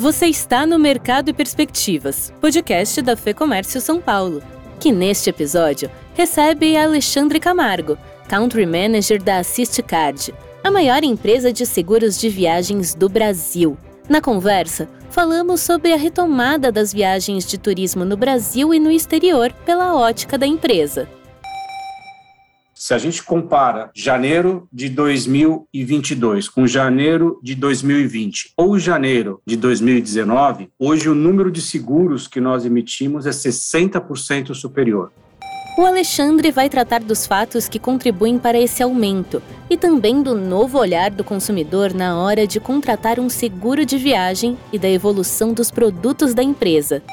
Você está no Mercado e Perspectivas, podcast da Fê Comércio São Paulo, que neste episódio recebe Alexandre Camargo, Country Manager da Assist Card, a maior empresa de seguros de viagens do Brasil. Na conversa, falamos sobre a retomada das viagens de turismo no Brasil e no exterior pela ótica da empresa. Se a gente compara janeiro de 2022 com janeiro de 2020 ou janeiro de 2019, hoje o número de seguros que nós emitimos é 60% superior. O Alexandre vai tratar dos fatos que contribuem para esse aumento e também do novo olhar do consumidor na hora de contratar um seguro de viagem e da evolução dos produtos da empresa.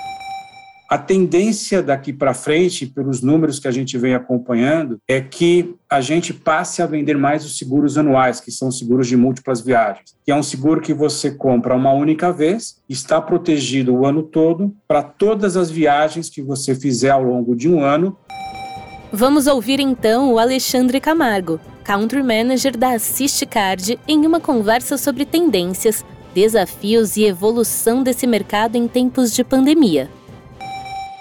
A tendência daqui para frente, pelos números que a gente vem acompanhando, é que a gente passe a vender mais os seguros anuais, que são seguros de múltiplas viagens, que é um seguro que você compra uma única vez, está protegido o ano todo para todas as viagens que você fizer ao longo de um ano. Vamos ouvir então o Alexandre Camargo, Country Manager da Assist Card, em uma conversa sobre tendências, desafios e evolução desse mercado em tempos de pandemia.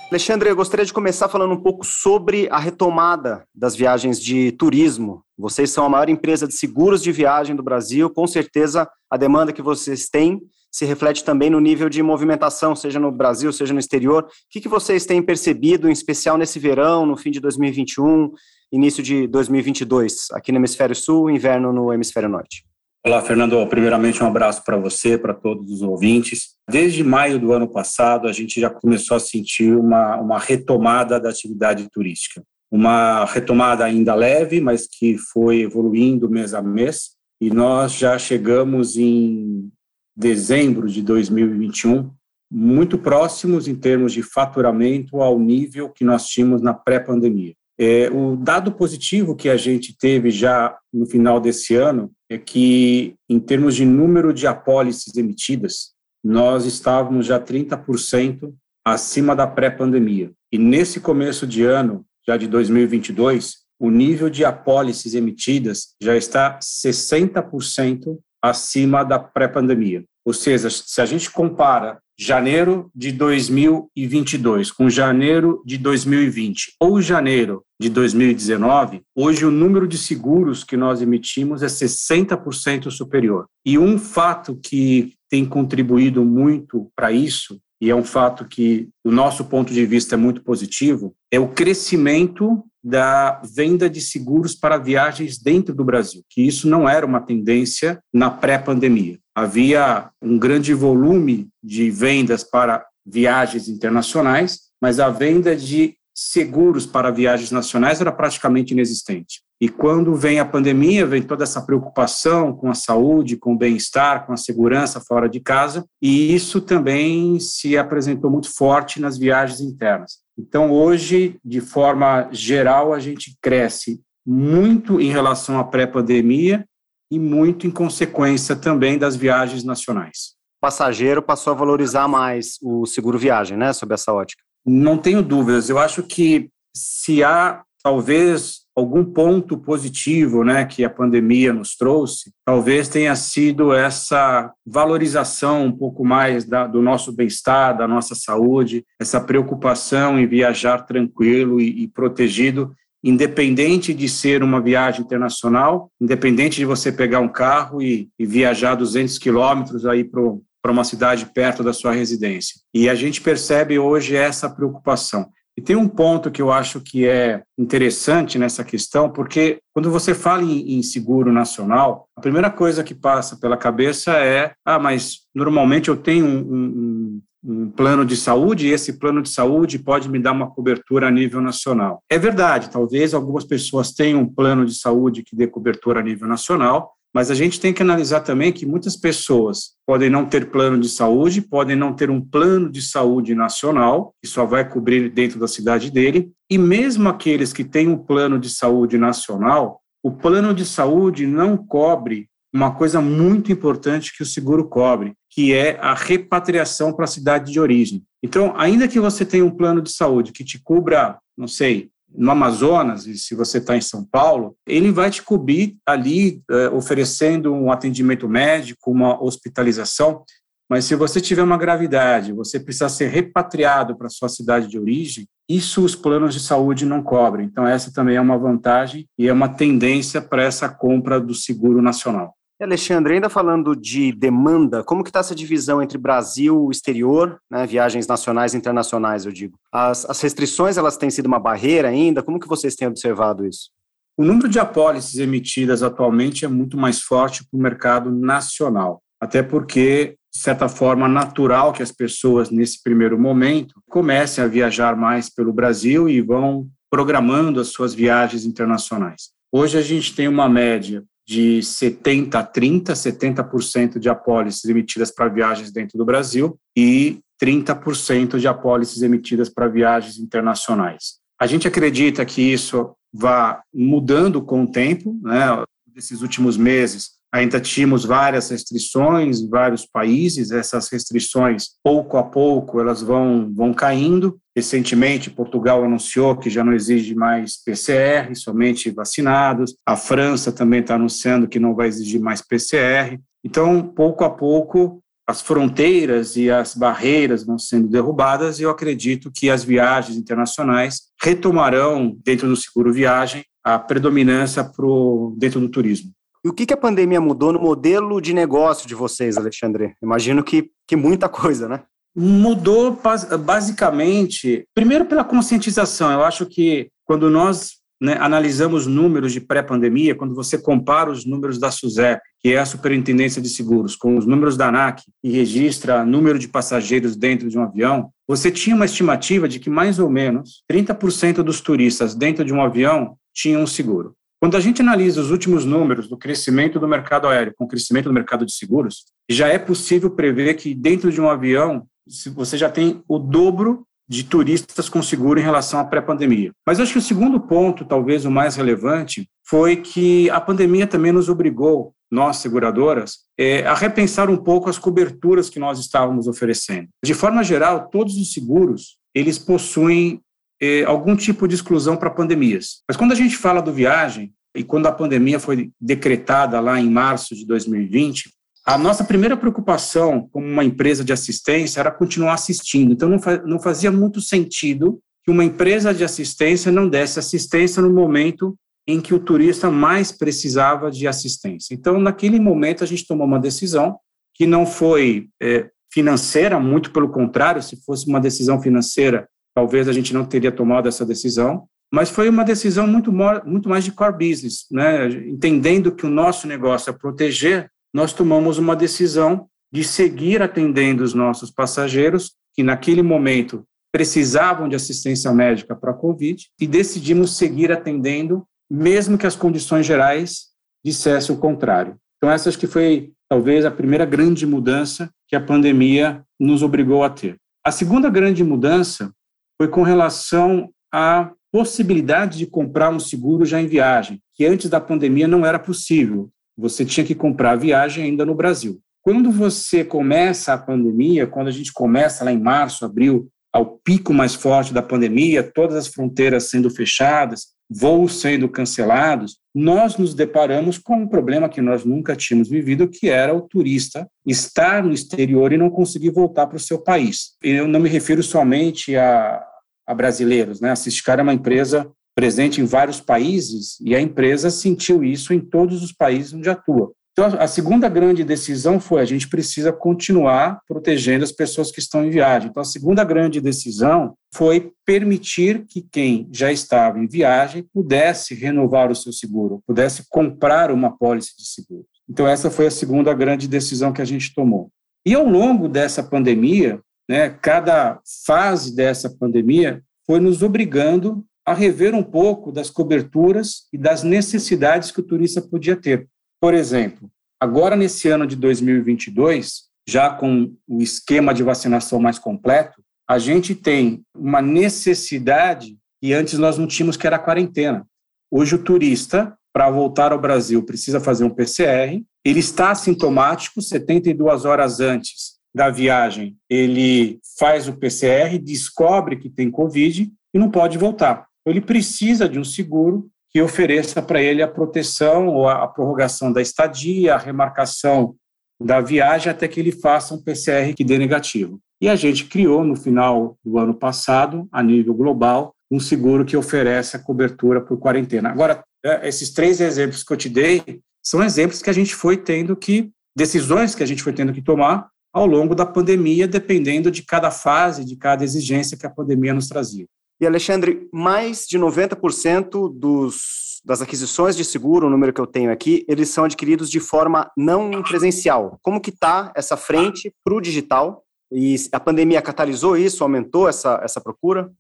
Alexandre, eu gostaria de começar falando um pouco sobre a retomada das viagens de turismo. Vocês são a maior empresa de seguros de viagem do Brasil, com certeza a demanda que vocês têm se reflete também no nível de movimentação, seja no Brasil, seja no exterior. O que, que vocês têm percebido, em especial nesse verão, no fim de 2021, início de 2022, aqui no Hemisfério Sul, inverno no Hemisfério Norte? Olá, Fernando. Primeiramente, um abraço para você, para todos os ouvintes. Desde maio do ano passado, a gente já começou a sentir uma, uma retomada da atividade turística. Uma retomada ainda leve, mas que foi evoluindo mês a mês. E nós já chegamos em dezembro de 2021 muito próximos em termos de faturamento ao nível que nós tínhamos na pré-pandemia. É, o dado positivo que a gente teve já no final desse ano é que, em termos de número de apólices emitidas, nós estávamos já 30% acima da pré-pandemia. E nesse começo de ano, já de 2022, o nível de apólices emitidas já está 60% acima da pré-pandemia. Ou seja, se a gente compara janeiro de 2022 com janeiro de 2020 ou janeiro de 2019, hoje o número de seguros que nós emitimos é 60% superior. E um fato que tem contribuído muito para isso, e é um fato que, do nosso ponto de vista, é muito positivo, é o crescimento da venda de seguros para viagens dentro do Brasil, que isso não era uma tendência na pré-pandemia. Havia um grande volume de vendas para viagens internacionais, mas a venda de seguros para viagens nacionais era praticamente inexistente. E quando vem a pandemia, vem toda essa preocupação com a saúde, com o bem-estar, com a segurança fora de casa, e isso também se apresentou muito forte nas viagens internas. Então, hoje, de forma geral, a gente cresce muito em relação à pré-pandemia e muito em consequência também das viagens nacionais. O passageiro passou a valorizar mais o seguro viagem, né, sob essa ótica? Não tenho dúvidas. Eu acho que se há talvez algum ponto positivo, né, que a pandemia nos trouxe, talvez tenha sido essa valorização um pouco mais da, do nosso bem-estar, da nossa saúde, essa preocupação em viajar tranquilo e, e protegido, independente de ser uma viagem internacional, independente de você pegar um carro e, e viajar 200 quilômetros aí para uma cidade perto da sua residência. E a gente percebe hoje essa preocupação. E tem um ponto que eu acho que é interessante nessa questão, porque quando você fala em, seguro nacional, a primeira coisa que passa pela cabeça é: ah, mas normalmente eu tenho um, um, um plano de saúde e esse plano de saúde pode me dar uma cobertura a nível nacional. É verdade, talvez algumas pessoas tenham um plano de saúde que dê cobertura a nível nacional, mas a gente tem que analisar também que muitas pessoas podem não ter plano de saúde, podem não ter um plano de saúde nacional, que só vai cobrir dentro da cidade dele, e mesmo aqueles que têm um plano de saúde nacional, o plano de saúde não cobre uma coisa muito importante que o seguro cobre, que é a repatriação para a cidade de origem. Então, ainda que você tenha um plano de saúde que te cubra, não sei, no Amazonas, e se você está em São Paulo, ele vai te cobrir ali, é, oferecendo um atendimento médico, uma hospitalização, mas se você tiver uma gravidade, você precisa ser repatriado para sua cidade de origem, isso os planos de saúde não cobrem. Então, essa também é uma vantagem e é uma tendência para essa compra do seguro nacional. Alexandre, ainda falando de demanda, como que está essa divisão entre Brasil e exterior, né, viagens nacionais e internacionais, eu digo? As, as restrições, elas têm sido uma barreira ainda? Como que vocês têm observado isso? O número de apólices emitidas atualmente é muito mais forte para o mercado nacional, até porque, de certa forma, natural que as pessoas, nesse primeiro momento, comecem a viajar mais pelo Brasil e vão programando as suas viagens internacionais. Hoje a gente tem uma média de 70 a 30, 70% de apólices emitidas para viagens dentro do Brasil e 30% de apólices emitidas para viagens internacionais. A gente acredita que isso vá mudando com o tempo, né? Nesses últimos meses, ainda tínhamos várias restrições em vários países, essas restrições, pouco a pouco, elas vão, vão caindo. Recentemente, Portugal anunciou que já não exige mais PCR, somente vacinados. A França também está anunciando que não vai exigir mais PCR. Então, pouco a pouco, as fronteiras e as barreiras vão sendo derrubadas e eu acredito que as viagens internacionais retomarão, dentro do seguro viagem, a predominância pro, dentro do turismo. E o que, que a pandemia mudou no modelo de negócio de vocês, Alexandre? Imagino que, que muita coisa, né? Mudou basicamente, primeiro pela conscientização. Eu acho que quando nós né, analisamos números de pré-pandemia, quando você compara os números da SUSEP, que é a Superintendência de Seguros, com os números da ANAC, que registra número de passageiros dentro de um avião, você tinha uma estimativa de que mais ou menos 30% dos turistas dentro de um avião tinham um seguro. Quando a gente analisa os últimos números do crescimento do mercado aéreo com o crescimento do mercado de seguros, já é possível prever que dentro de um avião você já tem o dobro de turistas com seguro em relação à pré-pandemia. Mas acho que o segundo ponto, talvez o mais relevante, foi que a pandemia também nos obrigou, nós seguradoras, é, a repensar um pouco as coberturas que nós estávamos oferecendo. De forma geral, todos os seguros eles possuem é, algum tipo de exclusão para pandemias. Mas quando a gente fala do viagem, e quando a pandemia foi decretada lá em março de 2020, a nossa primeira preocupação como uma empresa de assistência era continuar assistindo. Então, não fazia muito sentido que uma empresa de assistência não desse assistência no momento em que o turista mais precisava de assistência. Então, naquele momento, a gente tomou uma decisão que não foi é, financeira, muito pelo contrário, se fosse uma decisão financeira, talvez a gente não teria tomado essa decisão, mas foi uma decisão muito, muito mais de core business, né? entendendo que o nosso negócio é proteger, nós tomamos uma decisão de seguir atendendo os nossos passageiros, que naquele momento precisavam de assistência médica para a Covid, e decidimos seguir atendendo, mesmo que as condições gerais dissessem o contrário. Então, essa acho que foi talvez a primeira grande mudança que a pandemia nos obrigou a ter. A segunda grande mudança foi com relação à possibilidade de comprar um seguro já em viagem, que antes da pandemia não era possível. Você tinha que comprar a viagem ainda no Brasil. Quando você começa a pandemia, quando a gente começa lá em março, abril, ao pico mais forte da pandemia, todas as fronteiras sendo fechadas, voos sendo cancelados, nós nos deparamos com um problema que nós nunca tínhamos vivido, que era o turista estar no exterior e não conseguir voltar para o seu país. Eu não me refiro somente a, a brasileiros, né? A Ciscar é uma empresa presente em vários países e a empresa sentiu isso em todos os países onde atua. Então, a segunda grande decisão foi a gente precisa continuar protegendo as pessoas que estão em viagem. Então, a segunda grande decisão foi permitir que quem já estava em viagem pudesse renovar o seu seguro, pudesse comprar uma pólice de seguro. Então, essa foi a segunda grande decisão que a gente tomou. E ao longo dessa pandemia, né, cada fase dessa pandemia foi nos obrigando a rever um pouco das coberturas e das necessidades que o turista podia ter. Por exemplo, agora nesse ano de 2022, já com o esquema de vacinação mais completo, a gente tem uma necessidade que antes nós não tínhamos, que era a quarentena. Hoje o turista, para voltar ao Brasil, precisa fazer um PCR, ele está assintomático 72 horas antes da viagem, ele faz o PCR, descobre que tem Covid e não pode voltar. Ele precisa de um seguro que ofereça para ele a proteção ou a prorrogação da estadia, a remarcação da viagem até que ele faça um PCR que dê negativo. E a gente criou, no final do ano passado, a nível global, um seguro que oferece a cobertura por quarentena. Agora, é, esses três exemplos que eu te dei são exemplos que a gente foi tendo que, decisões que a gente foi tendo que tomar ao longo da pandemia, dependendo de cada fase, de cada exigência que a pandemia nos trazia. E, Alexandre, mais de 90% dos, das aquisições de seguro, o número que eu tenho aqui, eles são adquiridos de forma não presencial. Como que está essa frente para o digital? E a pandemia catalisou isso, aumentou essa, essa procura?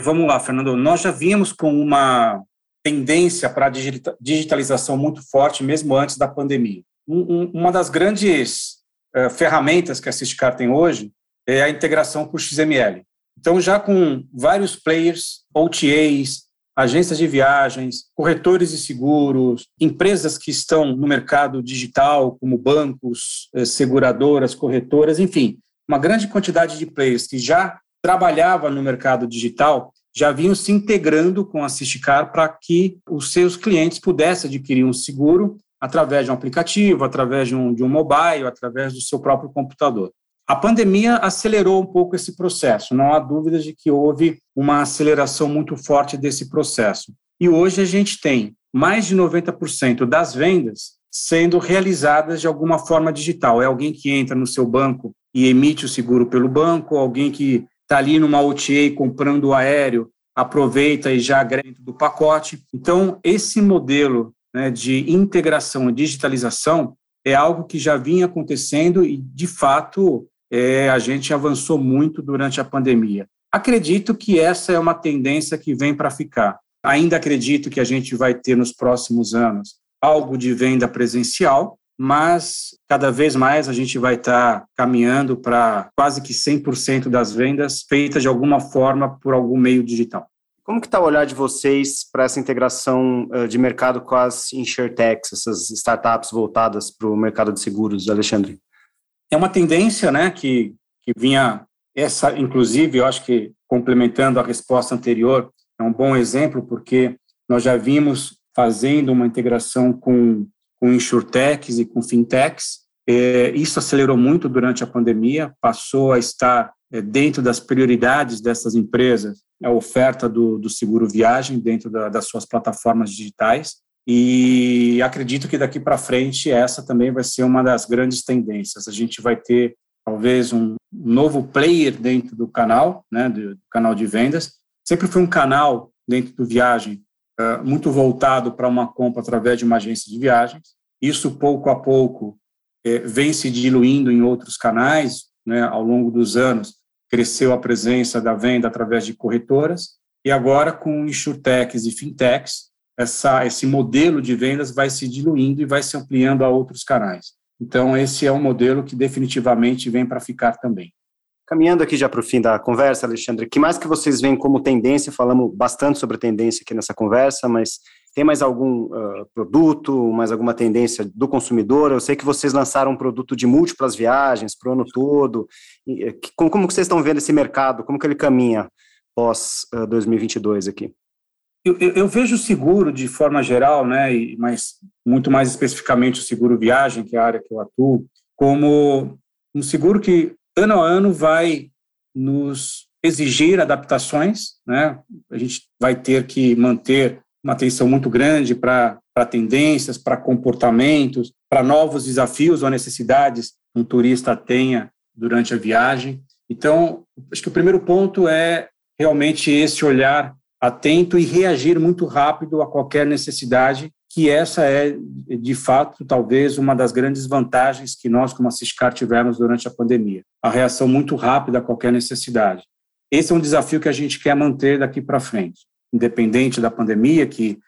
Vamos lá, Fernando. Nós já vimos com uma tendência para a digitalização muito forte, mesmo antes da pandemia. Um, uma das grandes uh, ferramentas que a Ciscar tem hoje é a integração com o XML. Então, já com vários players, OTAs, agências de viagens, corretores de seguros, empresas que estão no mercado digital, como bancos, eh, seguradoras, corretoras, enfim, uma grande quantidade de players que já trabalhava no mercado digital já vinham se integrando com a Sisticar para que os seus clientes pudessem adquirir um seguro através de um aplicativo, através de um, de um mobile, através do seu próprio computador. A pandemia acelerou um pouco esse processo, não há dúvida de que houve uma aceleração muito forte desse processo. E hoje a gente tem mais de 90% das vendas sendo realizadas de alguma forma digital. É alguém que entra no seu banco e emite o seguro pelo banco, alguém que está ali numa OTA comprando o aéreo, aproveita e já agrega do pacote. Então, esse modelo né, de integração e digitalização é algo que já vinha acontecendo e, de fato, é, a gente avançou muito durante a pandemia. Acredito que essa é uma tendência que vem para ficar. Ainda acredito que a gente vai ter nos próximos anos algo de venda presencial, mas cada vez mais a gente vai estar tá caminhando para quase que 100% das vendas feitas de alguma forma por algum meio digital. Como que está o olhar de vocês para essa integração de mercado com as insurtechs, essas startups voltadas para o mercado de seguros, Alexandre? É uma tendência né, que, que vinha, essa, inclusive, eu acho que complementando a resposta anterior, é um bom exemplo, porque nós já vimos fazendo uma integração com com insurtechs e com fintechs. É, isso acelerou muito durante a pandemia, passou a estar é, dentro das prioridades dessas empresas a oferta do, do seguro viagem dentro da, das suas plataformas digitais. E acredito que daqui para frente essa também vai ser uma das grandes tendências. A gente vai ter talvez um novo player dentro do canal, né, do, canal de vendas. Sempre foi um canal dentro do viagem eh, muito voltado para uma compra através de uma agência de viagens. Isso, pouco a pouco, é, vem se diluindo em outros canais. Né? Ao longo dos anos, cresceu a presença da venda através de corretoras. E agora, com insurtechs e fintechs, essa, esse modelo de vendas vai se diluindo e vai se ampliando a outros canais. Então, esse é um modelo que definitivamente vem para ficar também. Caminhando aqui já para o fim da conversa, Alexandre, que mais que vocês veem como tendência? Falamos bastante sobre tendência aqui nessa conversa, mas tem mais algum uh, produto, mais alguma tendência do consumidor? Eu sei que vocês lançaram um produto de múltiplas viagens para o ano todo. E, eh, como, como vocês estão vendo esse mercado? Como que ele caminha pós uh, 2022 aqui? Eu, eu, vejo o seguro de forma geral, né, mas muito mais especificamente o seguro viagem, que é a área que eu atuo, como um seguro que ano a ano vai nos exigir adaptações, né? A gente vai ter que manter uma atenção muito grande para tendências, para comportamentos, para novos desafios ou necessidades que um turista tenha durante a viagem. Então, acho que o primeiro ponto é realmente esse olhar atento e reagir muito rápido a qualquer necessidade que essa é, de fato, talvez uma das grandes vantagens que nós, como a Ciscar, tivemos durante a pandemia. A reação muito rápida a qualquer necessidade. Esse é um desafio que a gente quer manter daqui para frente, independente da pandemia, que,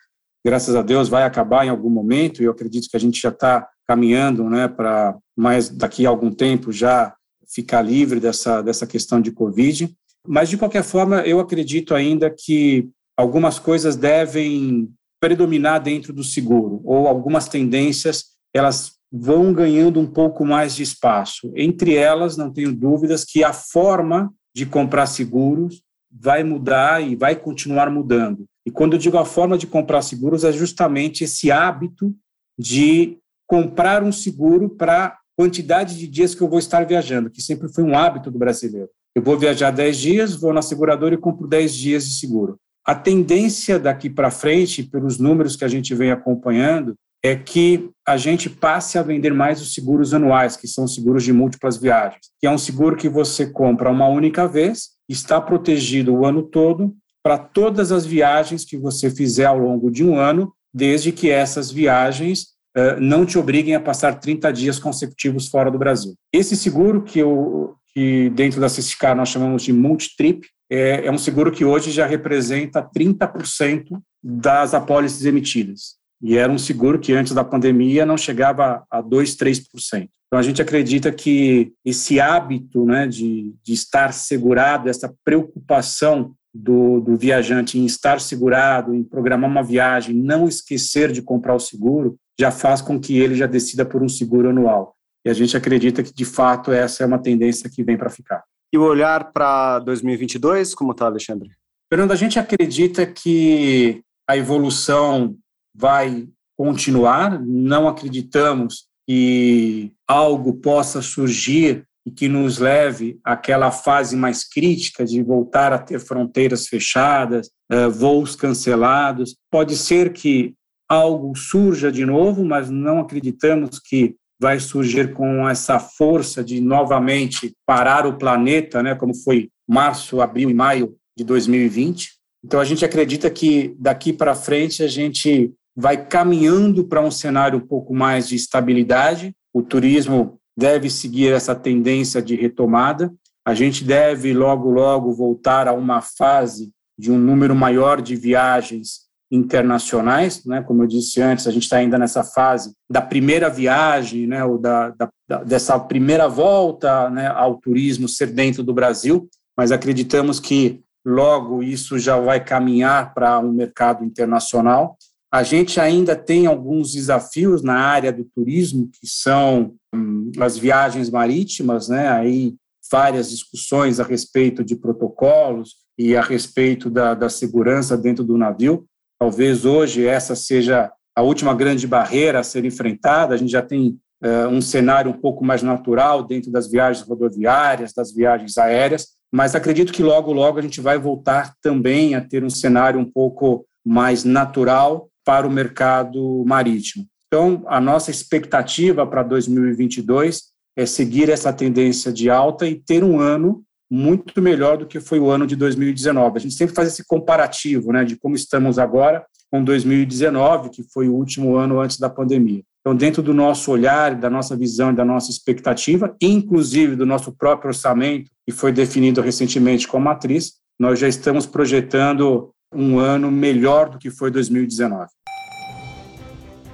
graças a Deus, vai acabar em algum momento, e eu acredito que a gente já está caminhando né, para mais daqui a algum tempo já ficar livre dessa, dessa questão de Covid. Mas, de qualquer forma, eu acredito ainda que algumas coisas devem predominar dentro do seguro, ou algumas tendências, elas vão ganhando um pouco mais de espaço. Entre elas, não tenho dúvidas que a forma de comprar seguros vai mudar e vai continuar mudando. E quando eu digo a forma de comprar seguros, é justamente esse hábito de comprar um seguro para quantidade de dias que eu vou estar viajando, que sempre foi um hábito do brasileiro. Eu vou viajar 10 dias, vou na seguradora e compro 10 dias de seguro. A tendência daqui para frente, pelos números que a gente vem acompanhando, é que a gente passe a vender mais os seguros anuais, que são seguros de múltiplas viagens, que é um seguro que você compra uma única vez, está protegido o ano todo para todas as viagens que você fizer ao longo de um ano, desde que essas viagens uh, não te obriguem a passar 30 dias consecutivos fora do Brasil. Esse seguro que, eu, que dentro da CCK nós chamamos de multitrip, é, é um seguro que hoje já representa 30% das apólices emitidas. E era um seguro que antes da pandemia não chegava a 2, 3%. Então a gente acredita que esse hábito né, de, de estar segurado, essa preocupação do, do, viajante em estar segurado, em programar uma viagem, não esquecer de comprar o seguro, já faz com que ele já decida por um seguro anual. E a gente acredita que, de fato, essa é uma tendência que vem para ficar. E o olhar para 2022, como está, Alexandre? Fernando, a gente acredita que a evolução vai continuar, não acreditamos que algo possa surgir e que nos leve àquela fase mais crítica de voltar a ter fronteiras fechadas, eh, voos cancelados. Pode ser que algo surja de novo, mas não acreditamos que vai surgir com essa força de novamente parar o planeta, né, como foi março, abril e maio de 2020. Então a gente acredita que daqui para frente a gente vai caminhando para um cenário um pouco mais de estabilidade. O turismo deve seguir essa tendência de retomada. A gente deve logo logo voltar a uma fase de um número maior de viagens internacionais, né? Como eu disse antes, a gente está ainda nessa fase da primeira viagem, né? Ou da, da, dessa primeira volta, né? Ao turismo ser dentro do Brasil, mas acreditamos que logo isso já vai caminhar para um mercado internacional. A gente ainda tem alguns desafios na área do turismo, que são hum, as viagens marítimas, né? Aí várias discussões a respeito de protocolos e a respeito da, da segurança dentro do navio. Talvez hoje essa seja a última grande barreira a ser enfrentada. A gente já tem uh, um cenário um pouco mais natural dentro das viagens rodoviárias, das viagens aéreas, mas acredito que logo, logo a gente vai voltar também a ter um cenário um pouco mais natural para o mercado marítimo. Então, a nossa expectativa para 2022 é seguir essa tendência de alta e ter um ano muito melhor do que foi o ano de 2019. A gente sempre faz esse comparativo, né, de como estamos agora com 2019, que foi o último ano antes da pandemia. Então, dentro do nosso olhar, da nossa visão e da nossa expectativa, inclusive do nosso próprio orçamento, que foi definido recentemente com a matriz, nós já estamos projetando um ano melhor do que foi 2019.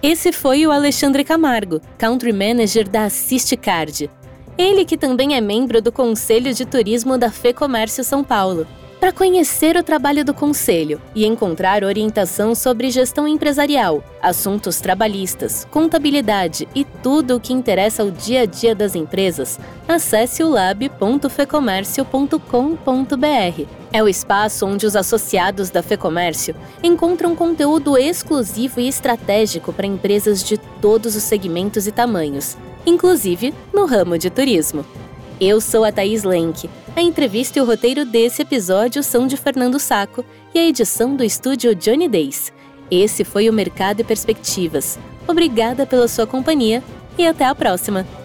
Esse foi o Alexandre Camargo, Country Manager da Assist Card. Ele que também é membro do Conselho de Turismo da FEComércio São Paulo. Para conhecer o trabalho do Conselho e encontrar orientação sobre gestão empresarial, assuntos trabalhistas, contabilidade e tudo o que interessa ao dia a dia das empresas, acesse o lab.fecomércio.com.br. É o espaço onde os associados da FEComércio encontram conteúdo exclusivo e estratégico para empresas de todos os segmentos e tamanhos inclusive no ramo de turismo. Eu sou a Thaís Lenk. A entrevista e o roteiro desse episódio são de Fernando Saco e a edição do estúdio Johnny Days. Esse foi o Mercado e Perspectivas. Obrigada pela sua companhia e até a próxima!